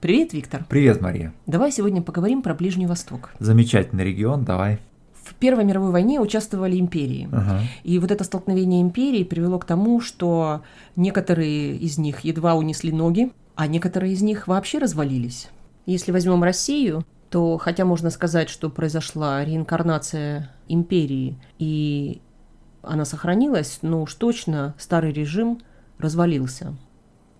Привет, Виктор. Привет, Мария. Давай сегодня поговорим про Ближний Восток. Замечательный регион, давай. В Первой мировой войне участвовали империи. Ага. И вот это столкновение империй привело к тому, что некоторые из них едва унесли ноги, а некоторые из них вообще развалились. Если возьмем Россию, то хотя можно сказать, что произошла реинкарнация империи, и она сохранилась, но уж точно старый режим развалился.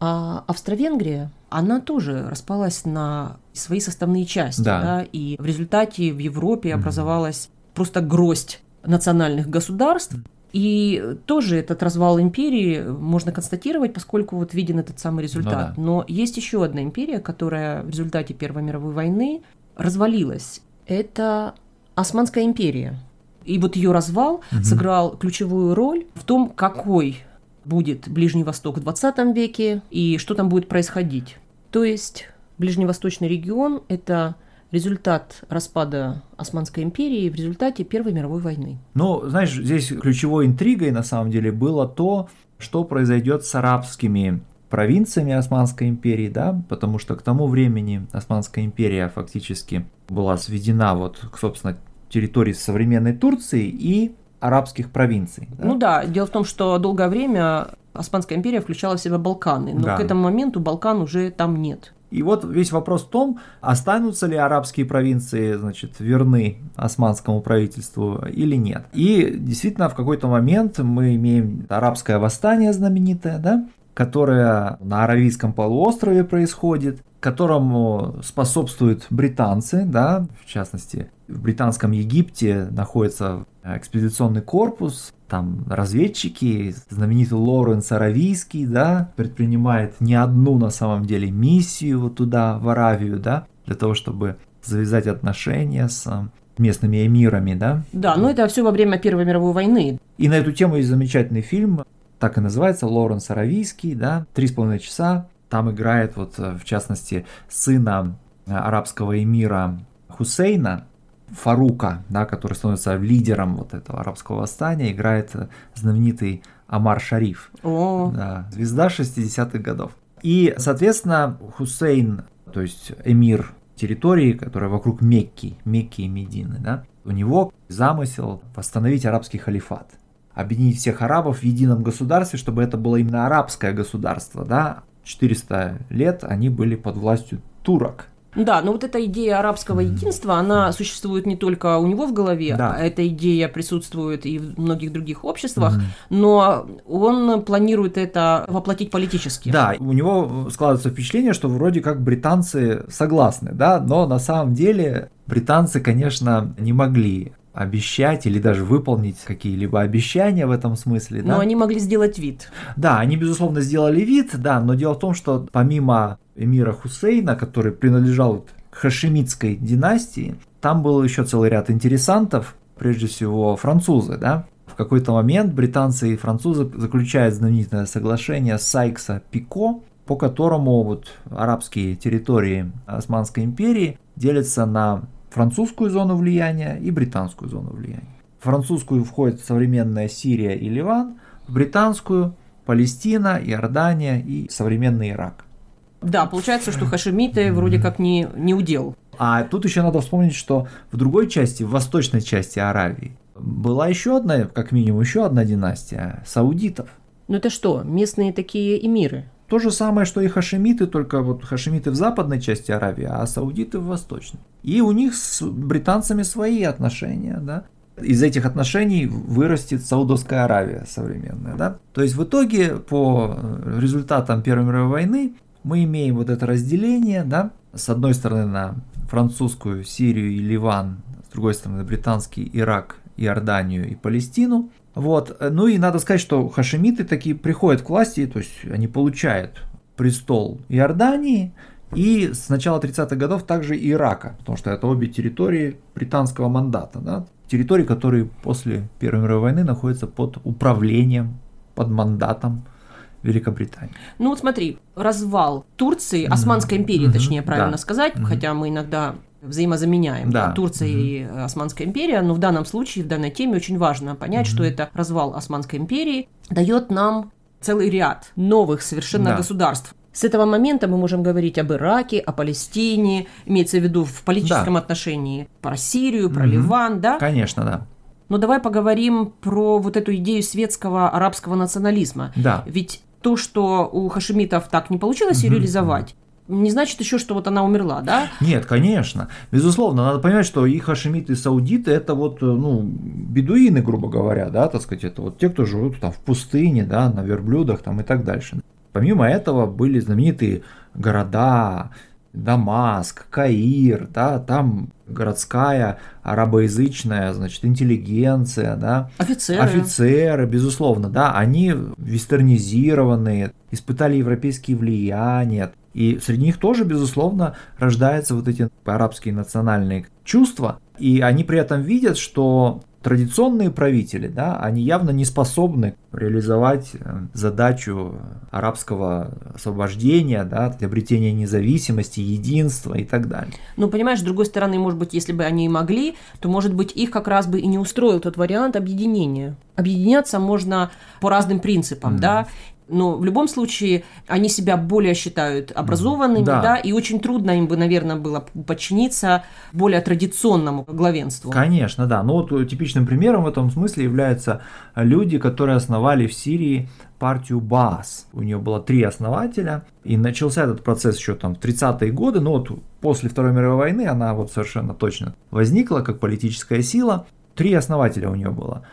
А Австро-Венгрия, она тоже распалась на свои составные части, Да. да, и в результате в Европе образовалась просто гроздь национальных государств. И тоже этот развал империи можно констатировать, поскольку вот виден этот самый результат. да. Но есть еще одна империя, которая в результате Первой мировой войны развалилась. Это Османская империя. И вот ее развал сыграл ключевую роль в том, какой будет Ближний Восток в 20 веке и что там будет происходить. То есть Ближневосточный регион – это результат распада Османской империи в результате Первой мировой войны. Ну, знаешь, здесь ключевой интригой на самом деле было то, что произойдет с арабскими провинциями Османской империи, да, потому что к тому времени Османская империя фактически была сведена вот собственно, территории современной Турции и арабских провинций. да. Ну да, дело в том, что долгое время Османская империя включала в себя Балканы, но Да. к этому моменту Балкан уже там нет. И вот весь вопрос в том, останутся ли арабские провинции, значит, верны османскому правительству или нет. И действительно, в какой-то момент мы имеем арабское восстание знаменитое, да, которое на Аравийском полуострове происходит, которому способствуют британцы, да, в частности, в британском Египте находится экспедиционный корпус, там разведчики, знаменитый Лоуренс Аравийский, да, предпринимает не одну на самом деле миссию вот туда, в Аравию, да, для того, чтобы завязать отношения с местными эмирами, да. Да, но это все во время Первой мировой войны. И на эту тему есть замечательный фильм, так и называется, Лоуренс Аравийский, да, три с половиной часа. Там играет вот, э, в частности, сына э, арабского эмира Хусейна, Фарука, да, который становится лидером вот этого арабского восстания, играет э, знаменитый Амар Шариф, О, да, звезда 60-х годов. И, соответственно, Хусейн, то есть эмир территории, которая вокруг Мекки, Мекки и Медины, да, у него замысел восстановить арабский халифат, объединить всех арабов в едином государстве, чтобы это было именно арабское государство, да. 400 лет они были под властью турок. Да, но вот эта идея арабского единства, она существует не только у него в голове, Да. а эта идея присутствует и в многих других обществах, но он планирует это воплотить политически. Да, у него складывается впечатление, что вроде как британцы согласны, да, но на самом деле британцы, конечно, не могли обещать или даже выполнить какие-либо обещания в этом смысле, да. Но они могли сделать вид. Да, они, безусловно, сделали вид, да, но дело в том, что помимо эмира Хусейна, который принадлежал к хашемитской династии, там был еще целый ряд интересантов, прежде всего французы, да. В какой-то момент британцы и французы заключают знаменитое соглашение Сайкса-Пико, по которому вот арабские территории Османской империи делятся на французскую зону влияния и британскую зону влияния. В французскую входит современная Сирия и Ливан, в британскую Палестина, Иордания и современный Ирак. Да, получается, что хашемиты вроде как не, не удел. А тут еще надо вспомнить, что в другой части, в восточной части Аравии, была еще одна, как минимум, еще одна династия саудитов. Ну это что, местные такие эмиры? То же самое, что и хашемиты, только вот хашемиты в западной части Аравии, а саудиты в восточной. И у них с британцами свои отношения, да. Из этих отношений вырастет Саудовская Аравия современная, да. То есть в итоге по результатам Первой мировой войны мы имеем вот это разделение, да, с одной стороны на французскую Сирию и Ливан, с другой стороны британский Ирак, Иорданию и Палестину. Вот. Ну и надо сказать, что хашемиты такие приходят к власти, то есть они получают престол Иордании и с начала 30-х годов также Ирака, потому что это обе территории британского мандата, да, территории, которые после Первой мировой войны находятся под управлением, под мандатом Великобритании. Ну вот смотри, развал Турции, Османской империи, Мгм. точнее правильно Да. сказать, Мгм. хотя мы иногда взаимозаменяем Да. Турция и э, Османская империя, но в данном случае, в данной теме очень важно понять, что это развал Османской империи дает нам целый ряд новых совершенно Да. государств. С этого момента мы можем говорить об Ираке, о Палестине, имеется в виду в политическом Да. отношении, про Сирию, про Мгм. Ливан, да? Конечно, да. Но давай поговорим про вот эту идею светского арабского национализма. Да. Ведь то, что у хашемитов так не получилось Мгм, реализовать, не значит еще, что вот она умерла, да? Нет, конечно. Безусловно, надо понимать, что и хашемиты, и саудиты это вот, э, ну, бедуины, грубо говоря, да, так сказать, это вот те, кто живут там в пустыне, да, на верблюдах там и так дальше. Помимо этого были знаменитые города, Дамаск, Каир, да, там городская арабоязычная, значит, интеллигенция, да, Офицеры. Офицеры, безусловно, да, они вестернизированные, испытали европейские влияния. И среди них тоже, безусловно, рождаются вот эти арабские национальные чувства. И они при этом видят, что традиционные правители, да, они явно не способны реализовать э, задачу арабского освобождения, да, обретения независимости, единства и так далее. Ну, понимаешь, с другой стороны, может быть, если бы они и могли, то, может быть, их как раз бы и не устроил тот вариант объединения. Объединяться можно по разным принципам, Мгм. да, но в любом случае они себя более считают образованными, Да. да. и очень трудно им бы, наверное, было подчиниться более традиционному главенству. Конечно, да. Но вот э, типичным примером в этом смысле являются люди, которые основали в Сирии партию БААС. У нее было три основателя, и начался этот процесс еще там в 30-е годы, но вот после Второй мировой войны она вот совершенно точно возникла как политическая сила. Три основателя у нее было.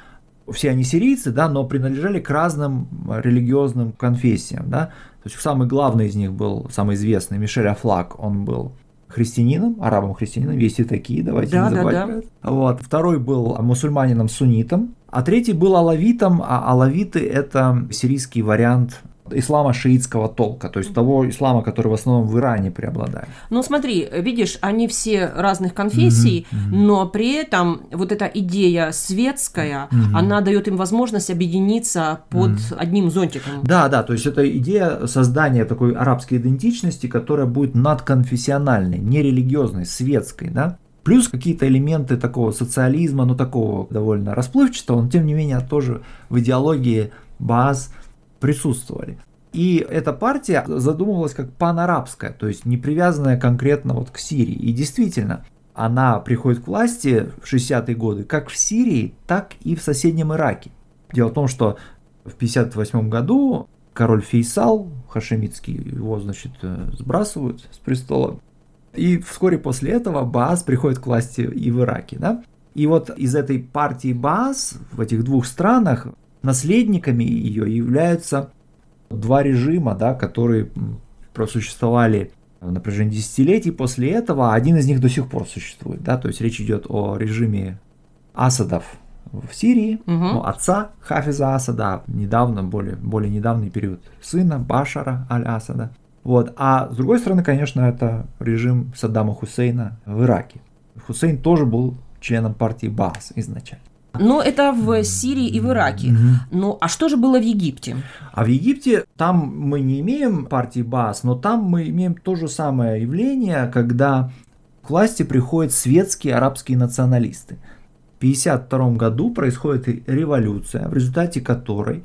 Все они сирийцы, да, но принадлежали к разным религиозным конфессиям, да. То есть самый главный из них был, самый известный, Мишель Афлак, он был христианином, арабом-христианином, есть и такие, давайте Да, не да, забывать. да. это. Вот. Второй был мусульманином-суннитом, а третий был алавитом, а алавиты это сирийский вариант ислама шиитского толка, то есть того ислама, который в основном в Иране преобладает. Ну смотри, видишь, они все разных конфессий, мгм. но при этом вот эта идея светская, Мгм. она дает им возможность объединиться под Мгм. одним зонтиком. Да, да, то есть это идея создания такой арабской идентичности, которая будет надконфессиональной, нерелигиозной, светской, да. Плюс какие-то элементы такого социализма, ну такого довольно расплывчатого, но тем не менее тоже в идеологии Бааз присутствовали. И эта партия задумывалась как панарабская, то есть не привязанная конкретно вот к Сирии. И действительно, она приходит к власти в 60-е годы как в Сирии, так и в соседнем Ираке. Дело в том, что в 58 году король Фейсал Хашемитский, его, значит, э, сбрасывают с престола. И вскоре после этого Баас приходит к власти и в Ираке, да? И вот из этой партии Баас в этих двух странах наследниками ее являются два режима, да, которые просуществовали на протяжении десятилетий после этого, один из них до сих пор существует, да, то есть речь идет о режиме Асадов в Сирии, Мгм. ну, отца Хафиза Асада, недавно, более, более недавний период сына Башара Аль-Асада. Вот. А с другой стороны, конечно, это режим Саддама Хусейна в Ираке. Хусейн тоже был членом партии Баас изначально. Но это в Сирии и в Ираке. Мгм. Ну, а что же было в Египте? А в Египте там мы не имеем партии Баас, но там мы имеем то же самое явление, когда к власти приходят светские арабские националисты. В 1952 году происходит революция, в результате которой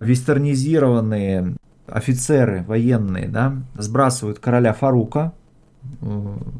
вестернизированные офицеры военные да, сбрасывают короля Фарука,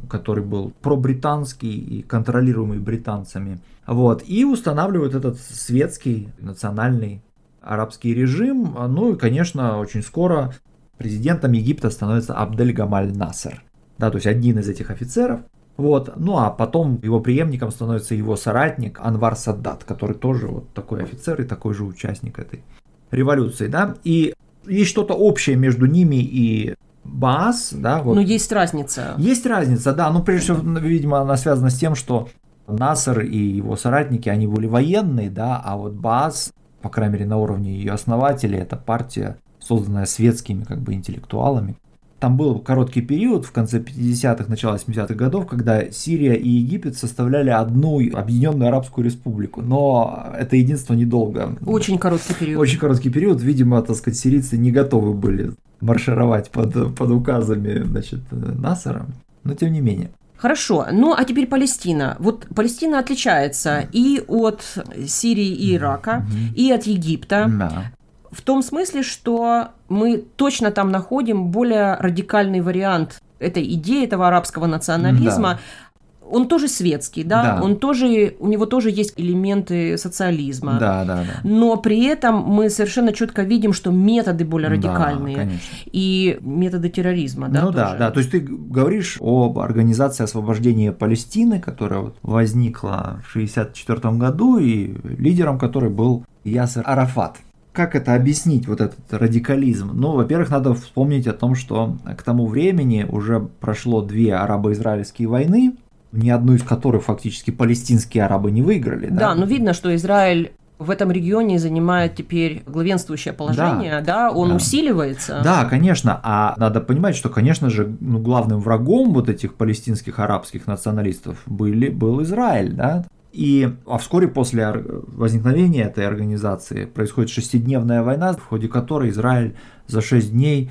который был пробританский и контролируемый британцами, вот, и устанавливают этот светский национальный арабский режим. Ну и, конечно, очень скоро президентом Египта становится Абдель Гамаль Насер. Да, то есть один из этих офицеров. Вот. Ну а потом его преемником становится его соратник Анвар Саддат, который тоже вот такой офицер и такой же участник этой революции. Да? И есть что-то общее между ними и Баас. Да, вот. Ну, есть разница. Есть разница, да, но прежде всего, видимо, она связана с тем, что Насер и его соратники, они были военные, да, а вот Баас, по крайней мере, на уровне ее основателей, это партия, созданная светскими как бы интеллектуалами. Там был короткий период в конце 50-х, начало 80-х годов, когда Сирия и Египет составляли одну объединенную арабскую республику. Но это единство недолго. Очень короткий период. Очень короткий период. Видимо, так сказать, сирийцы не готовы были маршировать под, под указами значит, Насара. Но тем не менее. Хорошо, ну а теперь Палестина. Вот Палестина отличается и от Сирии и Ирака, и от Египта. Да. в том смысле, что мы точно там находим более радикальный вариант этой идеи, этого арабского национализма, он тоже светский, да? да, он тоже, у него тоже есть элементы социализма. Да, да, да. Но при этом мы совершенно четко видим, что методы более радикальные. Да, конечно. И методы терроризма, да? Ну тоже. да, да. То есть ты говоришь об организации освобождения Палестины, которая вот возникла в 1964 году, и лидером которой был Ясер Арафат. Как это объяснить, вот этот радикализм? Ну, во-первых, надо вспомнить о том, что к тому времени уже прошло две арабо-израильские войны, ни одну из которых фактически палестинские арабы не выиграли. Да, да но видно, что Израиль в этом регионе занимает теперь главенствующее положение, да, да? он да. усиливается. Да, конечно, а надо понимать, что, конечно же, ну, главным врагом вот этих палестинских арабских националистов были, был Израиль, да, и а вскоре после возникновения этой организации происходит шестидневная война, в ходе которой Израиль за шесть дней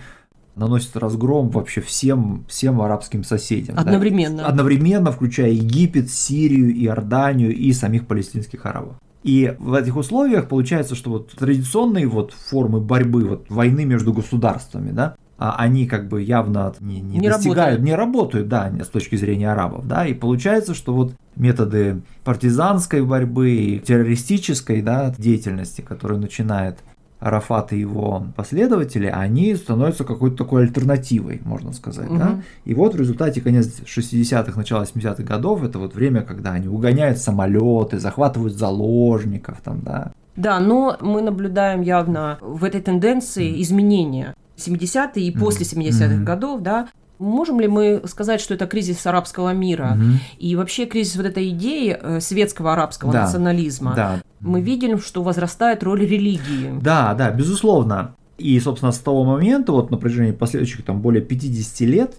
наносит разгром вообще всем, всем арабским соседям. Одновременно. Да? Одновременно, включая Египет, Сирию, Иорданию и самих палестинских арабов. И в этих условиях получается, что вот традиционные вот формы борьбы, вот войны между государствами, да, а они как бы явно не, не, не достигают, работают. не работают, да, с точки зрения арабов, да, и получается, что вот методы партизанской борьбы, террористической, да, деятельности, которая начинает Арафат и его последователи, они становятся какой-то такой альтернативой, можно сказать. Угу. Да? И вот в результате конец 60-х, начало 70-х годов, это вот время, когда они угоняют самолеты, захватывают заложников, там, да. Да, но мы наблюдаем явно в этой тенденции изменения 70-е и после 70-х mm-hmm. годов, да, Можем ли мы сказать, что это кризис арабского мира угу. и вообще кризис вот этой идеи э, светского арабского да, национализма? Да. Мы видим, что возрастает роль религии. Да, да, безусловно. И, собственно, с того момента, вот на протяжении последующих там более 50 лет,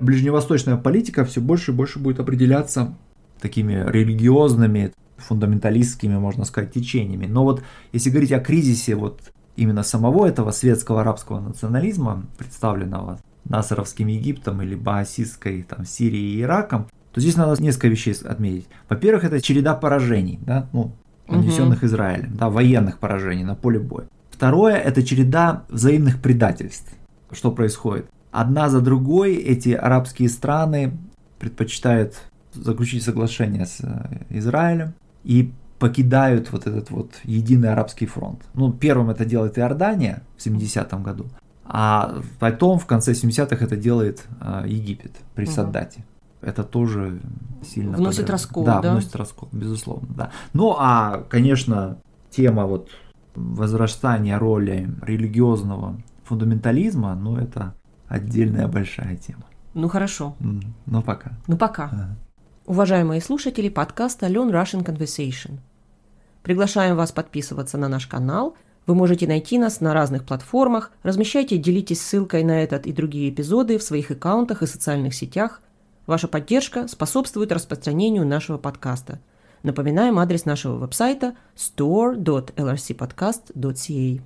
ближневосточная политика все больше и больше будет определяться такими религиозными, фундаменталистскими, можно сказать, течениями. Но вот если говорить о кризисе вот именно самого этого светского арабского национализма, представленного Насаровским Египтом или Баасистской там, Сирией и Ираком, то здесь надо несколько вещей отметить. Во-первых, это череда поражений, да, ну, нанесенных угу. Израилем, да, военных поражений на поле боя. Второе – это череда взаимных предательств. Что происходит? Одна за другой эти арабские страны предпочитают заключить соглашение с э, Израилем и покидают вот этот вот единый арабский фронт. Ну, первым это делает Иордания в 70-м году, а потом в конце 70-х это делает а, Египет при угу. Саддате. Это тоже сильно вносит подряд. раскол, да, да, вносит раскол, безусловно, да. Ну а, конечно, тема вот возрастания роли религиозного фундаментализма, ну это отдельная большая тема. Ну хорошо. Ну пока. Ну пока. Ага. Уважаемые слушатели подкаста Learn Russian Conversation. Приглашаем вас подписываться на наш канал – вы можете найти нас на разных платформах, размещайте делитесь ссылкой на этот и другие эпизоды в своих аккаунтах и социальных сетях. Ваша поддержка способствует распространению нашего подкаста. Напоминаем адрес нашего веб-сайта store.lrcpodcast.ca.